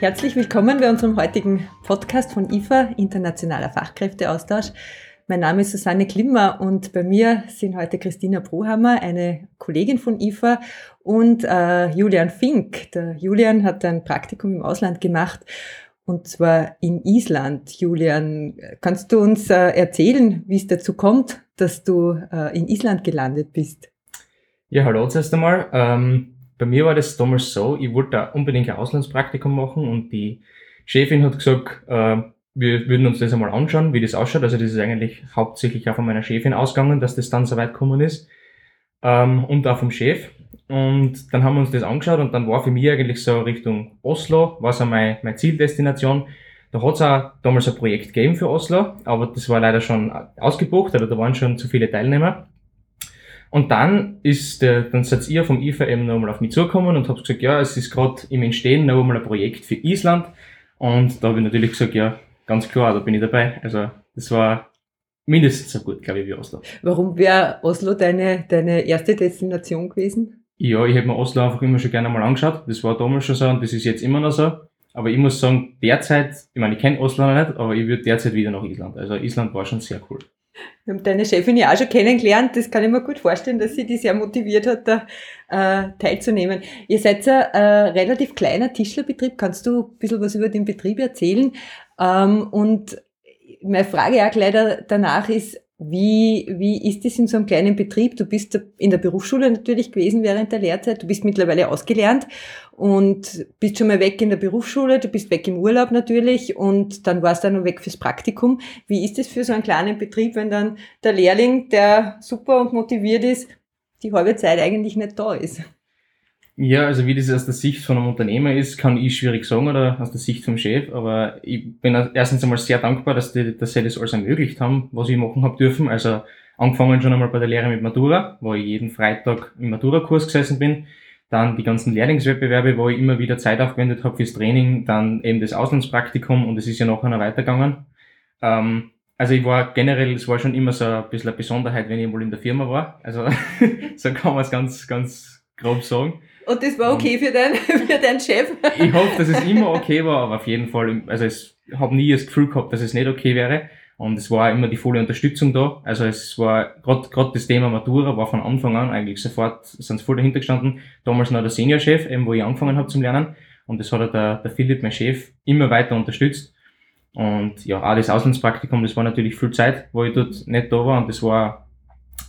Herzlich willkommen bei unserem heutigen Podcast von IFA, Internationaler Fachkräfteaustausch. Mein Name ist Susanne Klimmer und bei mir sind heute Christina Brohammer, eine Kollegin von IFA und äh, Julian Fink. Der Julian hat ein Praktikum im Ausland gemacht und zwar in Island. Julian, kannst du uns äh, erzählen, wie es dazu kommt, dass du äh, in Island gelandet bist? Ja, hallo zuerst einmal. Ähm bei mir war das damals so, ich wollte da unbedingt ein Auslandspraktikum machen und die Chefin hat gesagt, äh, wir würden uns das einmal anschauen, wie das ausschaut. Also das ist eigentlich hauptsächlich auch von meiner Chefin ausgegangen, dass das dann so weit gekommen ist. Ähm, und auch vom Chef. Und dann haben wir uns das angeschaut und dann war für mich eigentlich so Richtung Oslo, war so meine, meine Zieldestination. Da hat es auch damals ein Projekt gegeben für Oslo, aber das war leider schon ausgebucht, oder da waren schon zu viele Teilnehmer. Und dann ist der, dann seid ihr vom IFA eben nochmal auf mich zugekommen und habt gesagt, ja, es ist gerade im Entstehen noch einmal ein Projekt für Island. Und da habe ich natürlich gesagt, ja, ganz klar, da bin ich dabei. Also das war mindestens so gut, glaube ich, wie Oslo. Warum wäre Oslo deine, deine erste Destination gewesen? Ja, ich habe mir Oslo einfach immer schon gerne mal angeschaut. Das war damals schon so und das ist jetzt immer noch so. Aber ich muss sagen, derzeit, ich meine, ich kenne Oslo noch nicht, aber ich würde derzeit wieder nach Island. Also Island war schon sehr cool. Wir haben deine Chefin ja auch schon kennengelernt. Das kann ich mir gut vorstellen, dass sie die sehr motiviert hat, da äh, teilzunehmen. Ihr seid ein äh, relativ kleiner Tischlerbetrieb. Kannst du ein bisschen was über den Betrieb erzählen? Ähm, und meine Frage auch gleich danach ist, wie, wie ist es in so einem kleinen Betrieb? Du bist in der Berufsschule natürlich gewesen während der Lehrzeit. Du bist mittlerweile ausgelernt und bist schon mal weg in der Berufsschule. Du bist weg im Urlaub natürlich und dann warst du dann weg fürs Praktikum. Wie ist es für so einen kleinen Betrieb, wenn dann der Lehrling, der super und motiviert ist, die halbe Zeit eigentlich nicht da ist? Ja, also wie das aus der Sicht von einem Unternehmer ist, kann ich schwierig sagen oder aus der Sicht vom Chef, aber ich bin erstens einmal sehr dankbar, dass, die, dass sie das alles ermöglicht haben, was ich machen habe dürfen. Also angefangen schon einmal bei der Lehre mit Matura, wo ich jeden Freitag im Matura-Kurs gesessen bin. Dann die ganzen Lehrlingswettbewerbe, wo ich immer wieder Zeit aufgewendet habe fürs Training, dann eben das Auslandspraktikum und es ist ja nachher noch weitergegangen. Ähm, also ich war generell, es war schon immer so ein bisschen eine Besonderheit, wenn ich mal in der Firma war. Also so kann man es ganz, ganz grob sagen. Und das war okay für, dein, für deinen Chef? Ich hoffe, dass es immer okay war, aber auf jeden Fall, also es habe nie das Gefühl gehabt, dass es nicht okay wäre. Und es war immer die volle Unterstützung da. Also es war gerade gerade das Thema Matura war von Anfang an eigentlich sofort, sind sie voll dahinter gestanden. Damals noch der Seniorchef, eben wo ich angefangen habe zum Lernen. Und das hat der, der Philipp, mein Chef, immer weiter unterstützt. Und ja, auch das Auslandspraktikum, das war natürlich viel Zeit, wo ich dort nicht da war. Und das war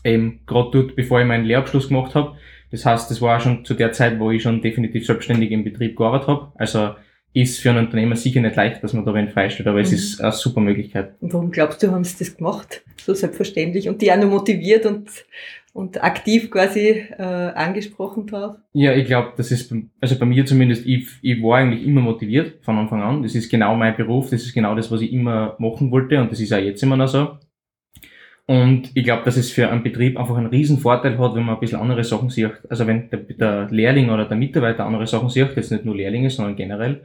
eben gerade dort, bevor ich meinen Lehrabschluss gemacht habe. Das heißt, das war schon zu der Zeit, wo ich schon definitiv selbstständig im Betrieb gearbeitet habe. Also ist für einen Unternehmer sicher nicht leicht, dass man da wen freistellt, aber mhm. es ist eine super Möglichkeit. Und warum glaubst du, haben sie das gemacht? So selbstverständlich und die auch noch motiviert und, und aktiv quasi äh, angesprochen drauf? Ja, ich glaube, das ist, also bei mir zumindest, ich, ich war eigentlich immer motiviert von Anfang an. Das ist genau mein Beruf, das ist genau das, was ich immer machen wollte und das ist auch jetzt immer noch so. Und ich glaube, dass es für einen Betrieb einfach einen riesen Vorteil hat, wenn man ein bisschen andere Sachen sieht. Also wenn der, der Lehrling oder der Mitarbeiter andere Sachen sieht, jetzt nicht nur Lehrlinge, sondern generell,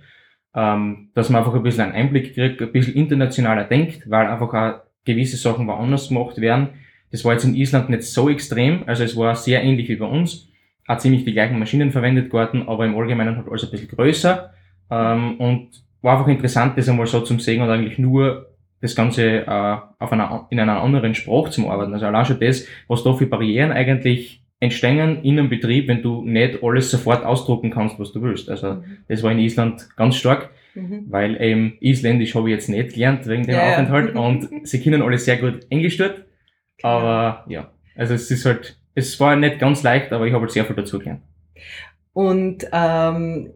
ähm, dass man einfach ein bisschen einen Einblick kriegt, ein bisschen internationaler denkt, weil einfach auch gewisse Sachen woanders gemacht werden. Das war jetzt in Island nicht so extrem, also es war sehr ähnlich wie bei uns, hat ziemlich die gleichen Maschinen verwendet worden, aber im Allgemeinen halt alles ein bisschen größer ähm, und war einfach interessant, das einmal so zum sehen und eigentlich nur das Ganze äh, auf einer, in einer anderen Sprache zu arbeiten. Also allein schon das, was da für Barrieren eigentlich entstehen in einem Betrieb, wenn du nicht alles sofort ausdrucken kannst, was du willst. Also mhm. das war in Island ganz stark, mhm. weil eben Isländisch habe ich jetzt nicht gelernt wegen dem ja, Aufenthalt und sie können alle sehr gut Englisch dort. Genau. Aber ja, also es ist halt, es war nicht ganz leicht, aber ich habe halt sehr viel dazu gelernt. Und ähm,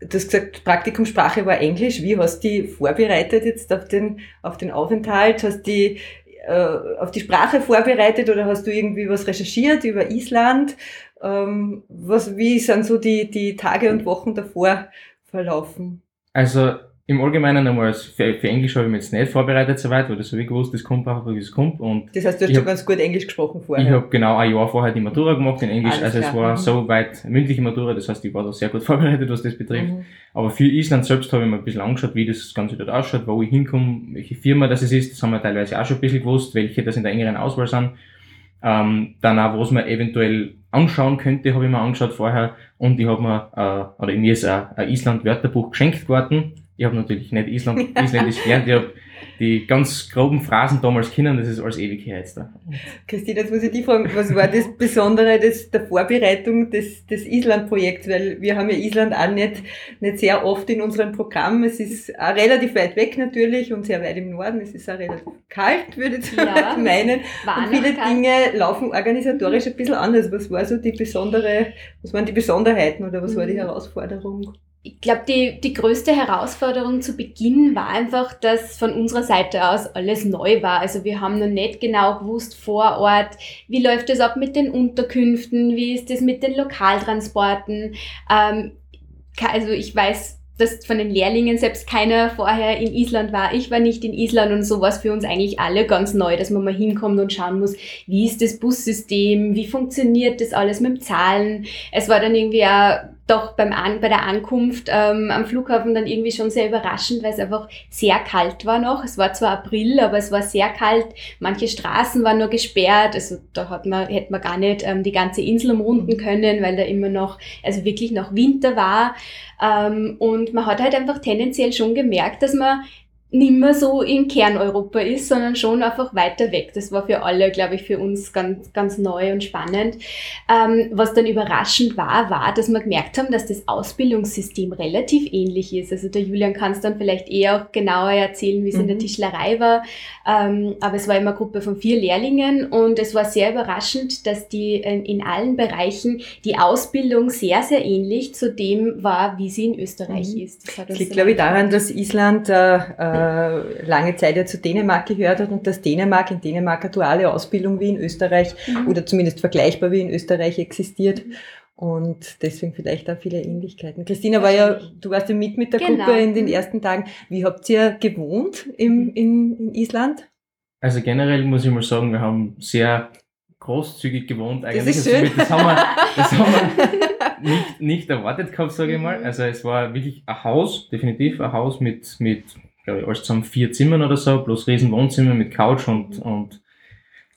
Du hast gesagt, Praktikumssprache war Englisch. Wie hast du die vorbereitet jetzt auf den, auf den Aufenthalt? Hast du die äh, auf die Sprache vorbereitet oder hast du irgendwie was recherchiert über Island? Ähm, was, wie sind so die, die Tage und Wochen davor verlaufen? Also im Allgemeinen einmal für, für Englisch habe ich mich jetzt nicht vorbereitet soweit, weil das habe ich gewusst, das kommt einfach, es kommt. Und das heißt, du hast schon hab, ganz gut Englisch gesprochen vorher? Ich habe genau ein Jahr vorher die Matura gemacht in Englisch, Alles also klar. es war mhm. so weit mündliche Matura, das heißt, ich war da sehr gut vorbereitet, was das betrifft. Mhm. Aber für Island selbst habe ich mir ein bisschen angeschaut, wie das Ganze dort ausschaut, wo ich hinkomme, welche Firma das ist, das haben wir teilweise auch schon ein bisschen gewusst, welche das in der engeren Auswahl sind. Ähm, dann auch, was man eventuell anschauen könnte, habe ich mir angeschaut vorher. Und ich habe mir, äh, oder mir ist ein, ein Island-Wörterbuch geschenkt worden. Ich habe natürlich nicht Island, Isländisch gelernt, ich habe die ganz groben Phrasen damals kennen, das ist alles ewig her jetzt da. Christine, jetzt muss ich dich fragen, was war das Besondere des, der Vorbereitung des, des Island-Projekts? Weil wir haben ja Island auch nicht, nicht sehr oft in unserem Programm. Es ist auch relativ weit weg natürlich und sehr weit im Norden. Es ist auch relativ kalt, würde ich ja, meinen. Und viele Dinge laufen organisatorisch ein bisschen anders. Was war so die besondere, was waren die Besonderheiten oder was war die mhm. Herausforderung? Ich glaube, die, die größte Herausforderung zu Beginn war einfach, dass von unserer Seite aus alles neu war. Also wir haben noch nicht genau gewusst vor Ort, wie läuft es ab mit den Unterkünften, wie ist es mit den Lokaltransporten. Ähm, also ich weiß, dass von den Lehrlingen selbst keiner vorher in Island war. Ich war nicht in Island und so war für uns eigentlich alle ganz neu, dass man mal hinkommt und schauen muss, wie ist das Bussystem, wie funktioniert das alles mit dem Zahlen. Es war dann irgendwie auch doch beim An bei der Ankunft ähm, am Flughafen dann irgendwie schon sehr überraschend, weil es einfach sehr kalt war noch. Es war zwar April, aber es war sehr kalt. Manche Straßen waren nur gesperrt. Also da hat man, hätte man gar nicht ähm, die ganze Insel umrunden können, weil da immer noch, also wirklich noch Winter war. Ähm, und man hat halt einfach tendenziell schon gemerkt, dass man nimmer so in Kerneuropa ist, sondern schon einfach weiter weg. Das war für alle, glaube ich, für uns ganz, ganz neu und spannend. Ähm, was dann überraschend war, war, dass wir gemerkt haben, dass das Ausbildungssystem relativ ähnlich ist. Also der Julian kann es dann vielleicht eher auch genauer erzählen, wie es mhm. in der mhm. Tischlerei war. Ähm, aber es war immer eine Gruppe von vier Lehrlingen und es war sehr überraschend, dass die äh, in allen Bereichen die Ausbildung sehr, sehr ähnlich zu dem war, wie sie in Österreich mhm. ist. Das, das liegt, glaube ich, daran, dass Island äh, äh, lange Zeit ja zu Dänemark gehört hat und dass Dänemark in Dänemark eine duale Ausbildung wie in Österreich mhm. oder zumindest vergleichbar wie in Österreich existiert. Und deswegen vielleicht auch viele Ähnlichkeiten. Christina war ja, du warst ja mit mit der genau. Gruppe in den ersten Tagen. Wie habt ihr gewohnt im, in, in Island? Also generell muss ich mal sagen, wir haben sehr großzügig gewohnt eigentlich. Das, ist schön. das haben wir, das haben wir nicht, nicht erwartet gehabt, sage ich mal. Mhm. Also es war wirklich ein Haus, definitiv ein Haus mit, mit glaube ich, alles zusammen vier Zimmern oder so, plus riesen Wohnzimmer mit Couch und, und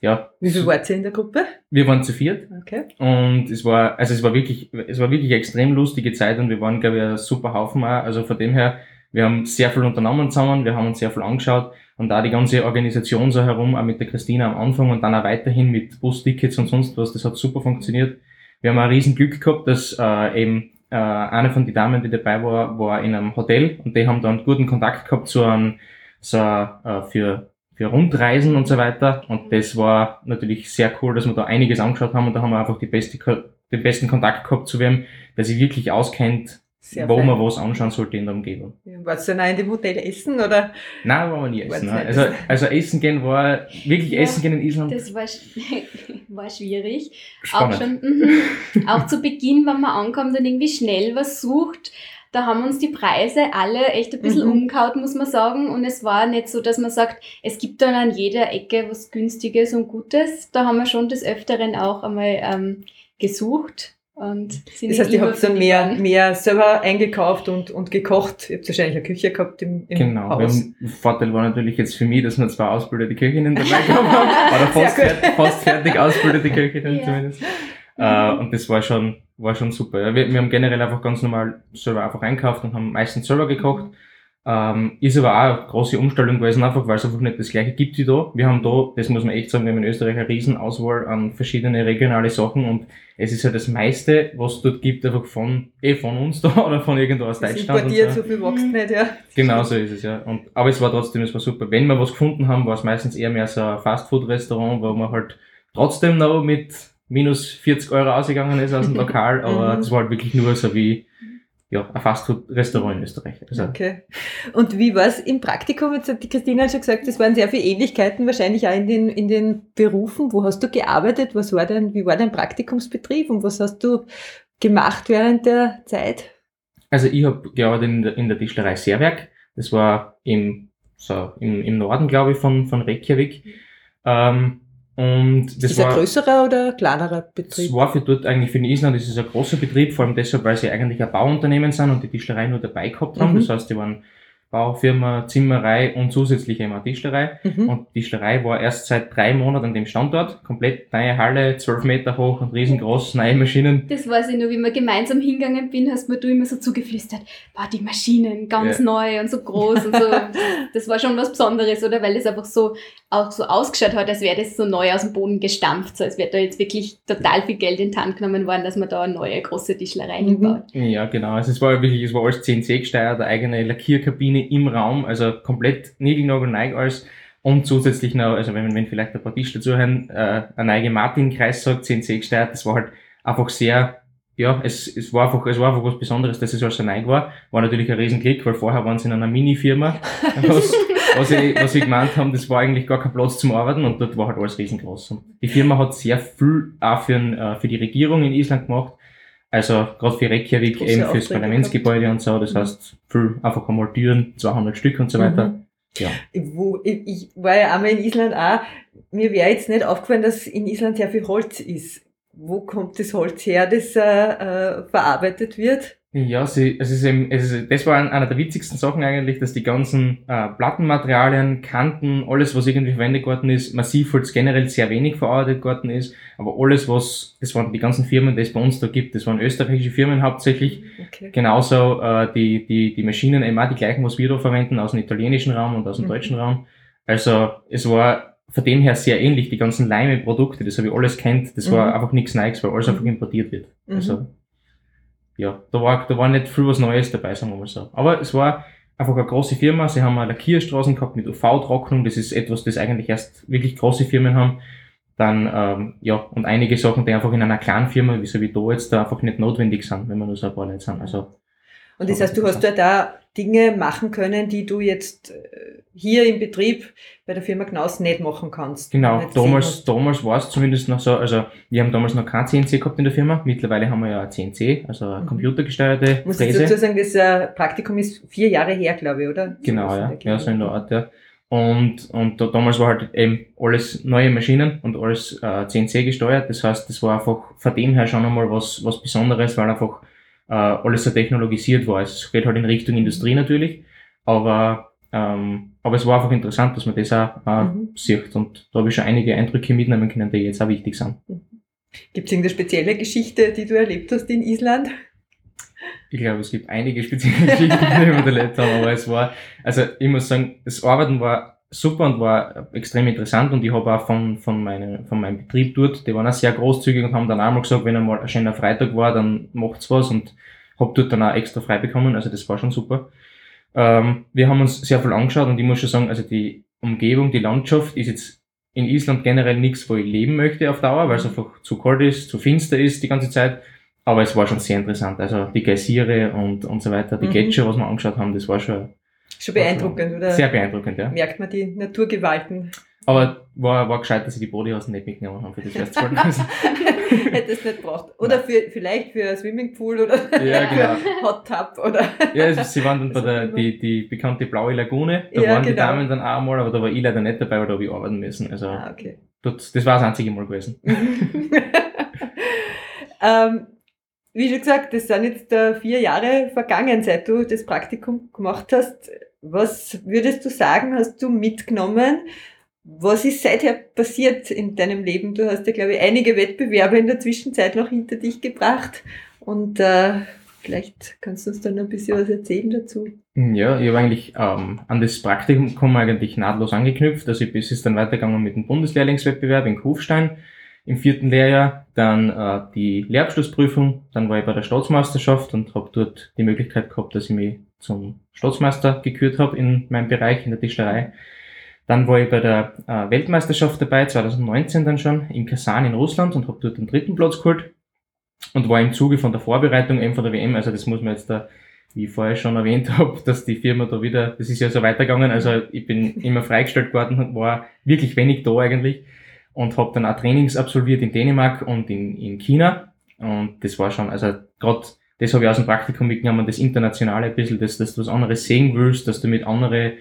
ja. Wie viel wart ihr in der Gruppe? Wir waren zu viert. Okay. Und es war, also es war wirklich, es war wirklich eine extrem lustige Zeit und wir waren, glaube ich, ein super Haufen auch. Also von dem her, wir haben sehr viel unternommen zusammen, wir haben uns sehr viel angeschaut und da die ganze Organisation so herum, auch mit der Christina am Anfang und dann auch weiterhin mit Bustickets und sonst was, das hat super funktioniert. Wir haben ein riesen Glück gehabt, dass äh, eben äh, eine von den Damen, die dabei war, war in einem Hotel und die haben dann guten Kontakt gehabt zu einem, so äh, für, für Rundreisen und so weiter. Und das war natürlich sehr cool, dass wir da einiges angeschaut haben und da haben wir einfach die beste, den besten Kontakt gehabt zu wem, der sich wirklich auskennt sehr wo fein. man was anschauen sollte in der Umgebung. Ja, warst du dann in dem Hotel essen oder? Nein, war wir nie essen. Ne? Also, also essen gehen war, wirklich ja, essen gehen in Island. Das war, war schwierig. Spannend. Auch schon, mhm. auch zu Beginn, wenn man ankommt und irgendwie schnell was sucht, da haben uns die Preise alle echt ein bisschen mhm. umgehaut, muss man sagen. Und es war nicht so, dass man sagt, es gibt dann an jeder Ecke was Günstiges und Gutes. Da haben wir schon des Öfteren auch einmal ähm, gesucht und das heißt, ihr habt dann mehr, mehr selber eingekauft und, und gekocht. Ihr habt wahrscheinlich eine Küche gehabt im, im genau. Haus. Genau. Vorteil war natürlich jetzt für mich, dass wir zwei ausgebildete Köchinnen dabei gehabt haben. Oder fast, fertig, fast fertig ausgebildete Köchinnen ja. zumindest. Uh, und das war schon, war schon super. Ja, wir, wir haben generell einfach ganz normal selber einfach einkauft und haben meistens selber gekocht. Ähm, ist aber auch eine große Umstellung gewesen, einfach weil es einfach nicht das gleiche gibt wie da. Wir haben da, das muss man echt sagen, wir haben in Österreich eine riesen Auswahl an verschiedene regionale Sachen und es ist ja das meiste, was es dort gibt, einfach von, eh von uns da oder von irgendwo aus das Deutschland. Importiert, so. so viel wächst nicht, ja. Genau so ist es, ja. Und, aber es war trotzdem, es war super. Wenn wir was gefunden haben, war es meistens eher mehr so ein Fastfood-Restaurant, wo man halt trotzdem noch mit minus 40 Euro ausgegangen ist aus dem Lokal, aber das war halt wirklich nur so wie, ja, ein Fastfood-Restaurant in Österreich. Also okay. Und wie war es im Praktikum? Jetzt hat die Christina schon gesagt, es waren sehr viele Ähnlichkeiten, wahrscheinlich auch in den, in den Berufen. Wo hast du gearbeitet? Was war dein, wie war dein Praktikumsbetrieb und was hast du gemacht während der Zeit? Also ich habe gearbeitet in der, in der Tischlerei Seerwerk. Das war im, so, im, im Norden, glaube ich, von, von Reykjavik. Ähm, und das ist das ein größerer oder kleinerer Betrieb? Das war für dort eigentlich für den Island ist es ein großer Betrieb, vor allem deshalb, weil sie eigentlich ein Bauunternehmen sind und die Tischlerei nur dabei gehabt haben. Mhm. Das heißt, die waren Baufirma, Zimmerei und zusätzlich immer Tischlerei. Mhm. Und Tischlerei war erst seit drei Monaten an dem Standort. Komplett neue Halle, zwölf Meter hoch und riesengroß, neue Maschinen. Das weiß ich nur, wie wir gemeinsam hingegangen bin, hast mir du immer so zugeflüstert, war die Maschinen ganz ja. neu und so groß und so. Das war schon was Besonderes, oder? Weil es einfach so auch so ausgeschaut hat, als wäre das so neu aus dem Boden gestampft. So als wäre da jetzt wirklich total viel Geld in die Hand genommen worden, dass man da eine neue große Tischlerei mhm. hinbaut. Ja, genau. Also es war wirklich, es war alles CNC gesteuert, eine eigene Lackierkabine Maschine im Raum, also komplett niegelnagelneu alles. Und zusätzlich noch, also wenn, wenn vielleicht ein paar Tischler zuhören, äh, ein neige Martin-Kreis sagt, CNC gesteuert, das war halt einfach sehr, ja, es, es war einfach, es war einfach was Besonderes, dass es alles so neu war. War natürlich ein Riesenklick, weil vorher waren sie in einer Mini-Firma, was, was, ich, was ich gemeint haben, das war eigentlich gar kein Platz zum Arbeiten und dort war halt alles riesengroß. Und die Firma hat sehr viel auch für, äh, für die Regierung in Island gemacht also gerade für Reykjavik, Große eben fürs Parlamentsgebäude gehabt. und so, das mhm. heißt viel einfach einmal Türen, 200 Stück und so weiter. Mhm. Ja. Wo, ich, ich war ja einmal in Island auch, mir wäre jetzt nicht aufgefallen, dass in Island sehr viel Holz ist. Wo kommt das Holz her, das äh, äh, verarbeitet wird? Ja, sie, es ist eben, es ist, das war einer der witzigsten Sachen eigentlich, dass die ganzen äh, Plattenmaterialien, Kanten, alles, was irgendwie verwendet worden ist, massiv Massivholz generell sehr wenig verarbeitet worden ist, aber alles, was, das waren die ganzen Firmen, die es bei uns da gibt, das waren österreichische Firmen hauptsächlich, okay. genauso äh, die, die, die Maschinen, immer die gleichen, was wir da verwenden, aus dem italienischen Raum und aus dem mhm. deutschen Raum. Also es war von dem her sehr ähnlich, die ganzen Leime-Produkte, das habe ich alles kennt, das mhm. war einfach nichts Neues, weil alles mhm. einfach importiert wird. Mhm. Also ja, da war, da war nicht viel was Neues dabei, sagen wir mal so. Aber es war einfach eine große Firma. Sie haben eine Lackierstraßen gehabt mit UV-Trocknung. Das ist etwas, das eigentlich erst wirklich große Firmen haben. Dann, ähm, ja, und einige Sachen, die einfach in einer kleinen Firma, wie so wie da jetzt, da einfach nicht notwendig sind, wenn wir nur so ein paar Leute sind. Also, und das heißt, du hast ja da Dinge machen können, die du jetzt äh, hier im Betrieb bei der Firma Knaus nicht machen kannst. Genau, damals, damals war es zumindest noch so, also wir haben damals noch kein CNC gehabt in der Firma, mittlerweile haben wir ja ein CNC, also eine mhm. computergesteuerte Muss Fräse. ich dazu sagen, das äh, Praktikum ist vier Jahre her, glaube ich, oder? Genau, ja, ja, so in der Art, ja. Und, und da, damals war halt eben alles neue Maschinen und alles äh, CNC gesteuert. Das heißt, das war einfach von dem her schon einmal was, was Besonderes, weil einfach äh, alles so technologisiert war. Es geht halt in Richtung Industrie natürlich, aber, ähm, aber es war einfach interessant, dass man das auch äh, mhm. sieht und da habe ich schon einige Eindrücke mitnehmen können, die jetzt auch wichtig sind. Mhm. Gibt es irgendeine spezielle Geschichte, die du erlebt hast in Island? Ich glaube, es gibt einige spezielle Geschichten, die wir erlebt haben, aber es war, also ich muss sagen, das Arbeiten war super und war extrem interessant und ich habe auch von, von, meine, von meinem Betrieb dort, die waren auch sehr großzügig und haben dann auch mal gesagt, wenn einmal ein schöner Freitag war, dann macht's was und habe dort dann auch extra frei bekommen, also das war schon super. Ähm, wir haben uns sehr viel angeschaut und ich muss schon sagen, also die Umgebung, die Landschaft ist jetzt in Island generell nichts, wo ich leben möchte auf Dauer, weil es einfach zu kalt ist, zu finster ist die ganze Zeit. Aber es war schon sehr interessant. Also die Geysire und, und so weiter, die mhm. Gletscher, was wir angeschaut haben, das war schon Schon beeindruckend, oder? Sehr beeindruckend, ja. Merkt man die Naturgewalten. Aber war, war gescheit, dass sie die Bodyhosen nicht mitgenommen haben für das Festival. Hätte es nicht braucht. Oder für, vielleicht für ein Swimmingpool oder ja, genau. Hot Tub oder. ja, also sie waren dann bei der, die, die bekannte blaue Lagune. Da ja, waren genau. die Damen dann auch mal, aber da war ich leider nicht dabei, weil da habe ich arbeiten müssen. Also, ah, okay. das, das war das einzige Mal gewesen. ähm, wie schon gesagt, das sind jetzt vier Jahre vergangen, seit du das Praktikum gemacht hast. Was würdest du sagen, hast du mitgenommen? Was ist seither passiert in deinem Leben? Du hast ja, glaube ich, einige Wettbewerbe in der Zwischenzeit noch hinter dich gebracht. Und äh, vielleicht kannst du uns dann ein bisschen was erzählen dazu. Ja, ich habe eigentlich ähm, an das Praktikum eigentlich nahtlos angeknüpft. Also ich bin es dann weitergegangen mit dem Bundeslehrlingswettbewerb in Kufstein im vierten Lehrjahr, dann äh, die Lehrabschlussprüfung, dann war ich bei der Staatsmeisterschaft und habe dort die Möglichkeit gehabt, dass ich mich zum Staatsmeister gekürt habe in meinem Bereich, in der Tischlerei. Dann war ich bei der äh, Weltmeisterschaft dabei, 2019 dann schon, in Kasan in Russland und habe dort den dritten Platz geholt und war im Zuge von der Vorbereitung eben von der WM, also das muss man jetzt da, wie ich vorher schon erwähnt habe, dass die Firma da wieder, das ist ja so weitergegangen, also ich bin immer freigestellt worden und war wirklich wenig da eigentlich und habe dann auch Trainings absolviert in Dänemark und in, in China. Und das war schon, also gerade das habe ich aus dem Praktikum mitgenommen, das Internationale ein bisschen, dass, dass du was anderes sehen willst, dass du mit anderen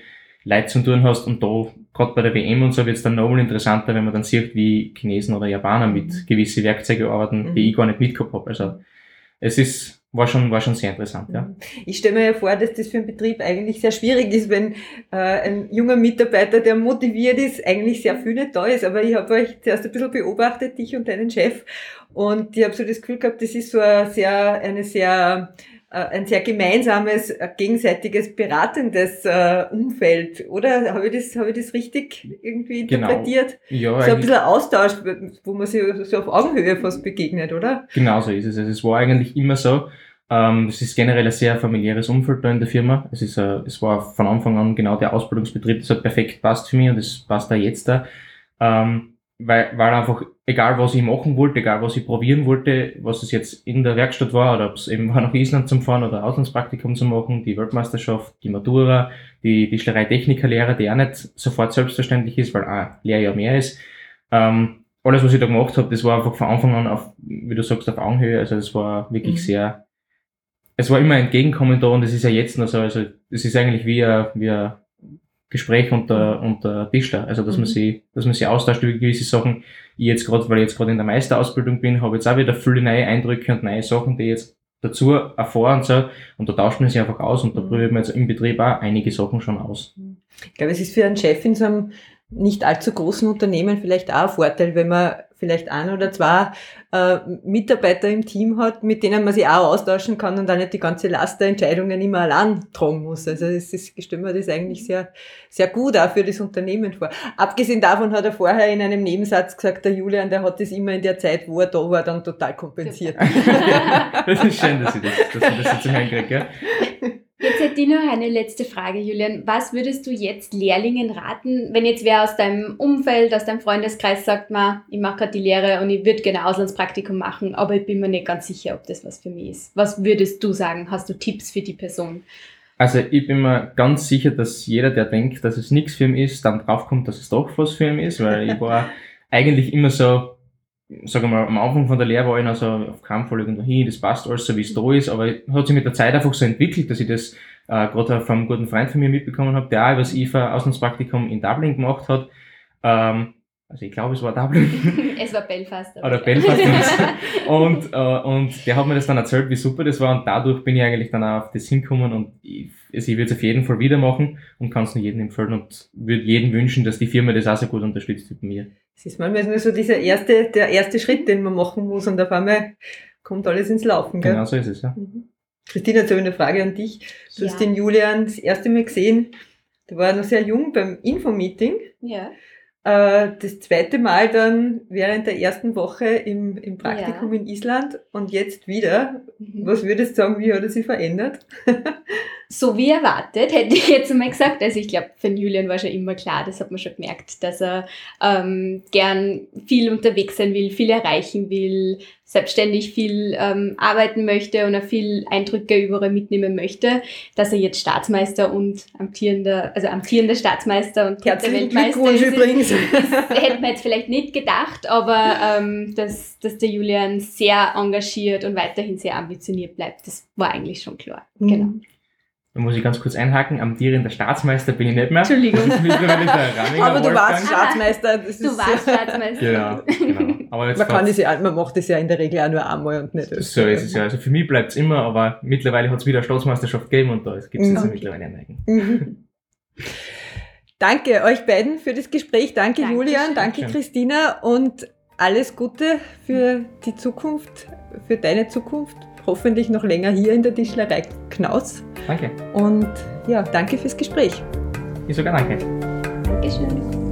Leuten zu tun hast. Und da, gerade bei der WM und so, wird es dann nochmal interessanter, wenn man dann sieht, wie Chinesen oder Japaner mit mhm. gewissen Werkzeugen arbeiten, mhm. die ich gar nicht mitgehabt habe. Also es ist, war schon, war schon sehr interessant, ja. Ich stelle mir ja vor, dass das für einen Betrieb eigentlich sehr schwierig ist, wenn äh, ein junger Mitarbeiter, der motiviert ist, eigentlich sehr viel nicht da ist. Aber ich habe euch zuerst ein bisschen beobachtet, dich und deinen Chef. Und ich habe so das Gefühl gehabt, das ist so eine sehr, eine sehr ein sehr gemeinsames, äh, gegenseitiges, beratendes äh, Umfeld, oder? Habe ich das, habe ich das richtig irgendwie Genau. interpretiert? Ja, So ein bisschen Austausch, wo man sich so auf Augenhöhe fast begegnet, oder? Genau so ist es. Also es war eigentlich immer so. Ähm, es ist generell ein sehr familiäres Umfeld da in der Firma. Es ist, äh, es war von Anfang an genau der Ausbildungsbetrieb, das hat perfekt passt für mich und das passt da jetzt da. Ähm, weil, weil einfach, egal was ich machen wollte, egal was ich probieren wollte, was es jetzt in der Werkstatt war oder ob es eben war nach Island zum Fahren oder Auslandspraktikum zu machen, die Weltmeisterschaft, die Matura, die Tischlerei-Technikerlehre, die auch nicht sofort selbstverständlich ist, weil auch Lehrjahr mehr ist. Ähm, alles, was ich da gemacht habe, das war einfach von Anfang an auf, wie du sagst, auf Augenhöhe. Also das war wirklich Mhm. sehr, es war immer ein Entgegenkommen da und das ist ja jetzt noch so. Also das ist eigentlich wie ein, wie ein Gespräch unter, unter Tischler. Also dass man Mhm. sie, dass man sie austauscht über gewisse Sachen. Ich jetzt gerade, weil ich jetzt gerade in der Meisterausbildung bin, habe jetzt auch wieder viele neue Eindrücke und neue Sachen, die ich jetzt dazu erfahre und so. Und da tauscht man sich einfach aus und da Mhm. probiert man jetzt im Betrieb auch einige Sachen schon aus. Ich glaube, es ist für einen Chef in so einem nicht allzu großen Unternehmen vielleicht auch ein Vorteil, wenn man vielleicht ein oder zwei äh, Mitarbeiter im Team hat, mit denen man sich auch austauschen kann und dann nicht die ganze Last der Entscheidungen immer allein tragen muss. Also es ist, ich stelle mir das eigentlich sehr, sehr gut auch für das Unternehmen vor. Abgesehen davon hat er vorher in einem Nebensatz gesagt, der Julian, der hat das immer in der Zeit, wo er da war, dann total kompensiert. das ist schön, dass ich das, dass ich das jetzt zum Hören kriege, ja. Jetzt hätte ich noch eine letzte Frage, Julian. Was würdest du jetzt Lehrlingen raten, wenn jetzt wer aus deinem Umfeld, aus deinem Freundeskreis sagt, ma, ich mache gerade die Lehre und ich würde gerne Auslandspraktikum machen, aber ich bin mir nicht ganz sicher, ob das was für mich ist. Was würdest du sagen? Hast du Tipps für die Person? Also ich bin mir ganz sicher, dass jeder, der denkt, dass es nichts für ihn ist, dann draufkommt, dass es doch was für ihn ist, weil ich war eigentlich immer so, sag ich mal, am Anfang von der Lehre war ich noch so auf keinen Fall irgendwo hin, das passt alles so, wie es da ist, aber hat sich mit der Zeit einfach so entwickelt, dass ich das äh, gerade von einem guten Freund von mir mitbekommen habe, der auch über das IFA Auslandspraktikum in Dublin gemacht hat. Ähm, also ich glaube, es war Dublin. es war Belfast. Oder. Belfast. und, äh, und der hat mir das dann erzählt, wie super das war und dadurch bin ich eigentlich dann auch auf das hinkommen und ich, also ich würde es auf jeden Fall wieder machen und kann es nur jedem empfehlen und würde jedem wünschen, dass die Firma das auch so gut unterstützt wie bei mir. Es ist manchmal nur so dieser erste, der erste Schritt, den man machen muss und auf einmal kommt alles ins Laufen. Gell? Genau so ist es, ja. Mhm. Christina, jetzt habe ich eine Frage an dich. Du Ja. hast den Julian das erste Mal gesehen, der war noch sehr jung beim Infomeeting. Ja. Äh, Das zweite Mal dann während der ersten Woche im, im Praktikum in Island und jetzt wieder. Mhm. Was würdest du sagen, wie hat er sich verändert? So wie erwartet, hätte ich jetzt einmal gesagt. Also ich glaube, für Julian war schon immer klar, das hat man schon gemerkt, dass er ähm, gern viel unterwegs sein will, viel erreichen will, selbstständig viel ähm, arbeiten möchte und auch viel Eindrücke überall mitnehmen möchte, dass er jetzt Staatsmeister und amtierender, also amtierender Staatsmeister und dritter Weltmeister ist. übrigens. das hätte man jetzt vielleicht nicht gedacht, aber ähm, dass, dass der Julian sehr engagiert und weiterhin sehr ambitioniert bleibt, das war eigentlich schon klar. Genau. Da muss ich ganz kurz einhaken, amtierender Staatsmeister bin ich nicht mehr. Entschuldigung. Aber du warst. Staatsmeister. Das Du ist, warst Staatsmeister. Genau, genau. Aber jetzt Man, kann das ja, man macht das ja in der Regel auch nur einmal und nicht so ist es ja. Also für mich bleibt es immer, aber mittlerweile hat es wieder eine Staatsmeisterschaft gegeben und da gibt es jetzt Okay. mittlerweile einen eigenen. Mhm. Danke euch beiden für das Gespräch. Danke Dankeschön. Julian, danke Danke. Christina und alles Gute für die Zukunft, für deine Zukunft. Hoffentlich noch länger hier in der Tischlerei Knaus. Danke. Und ja, danke fürs Gespräch. Ich sogar danke. Dankeschön.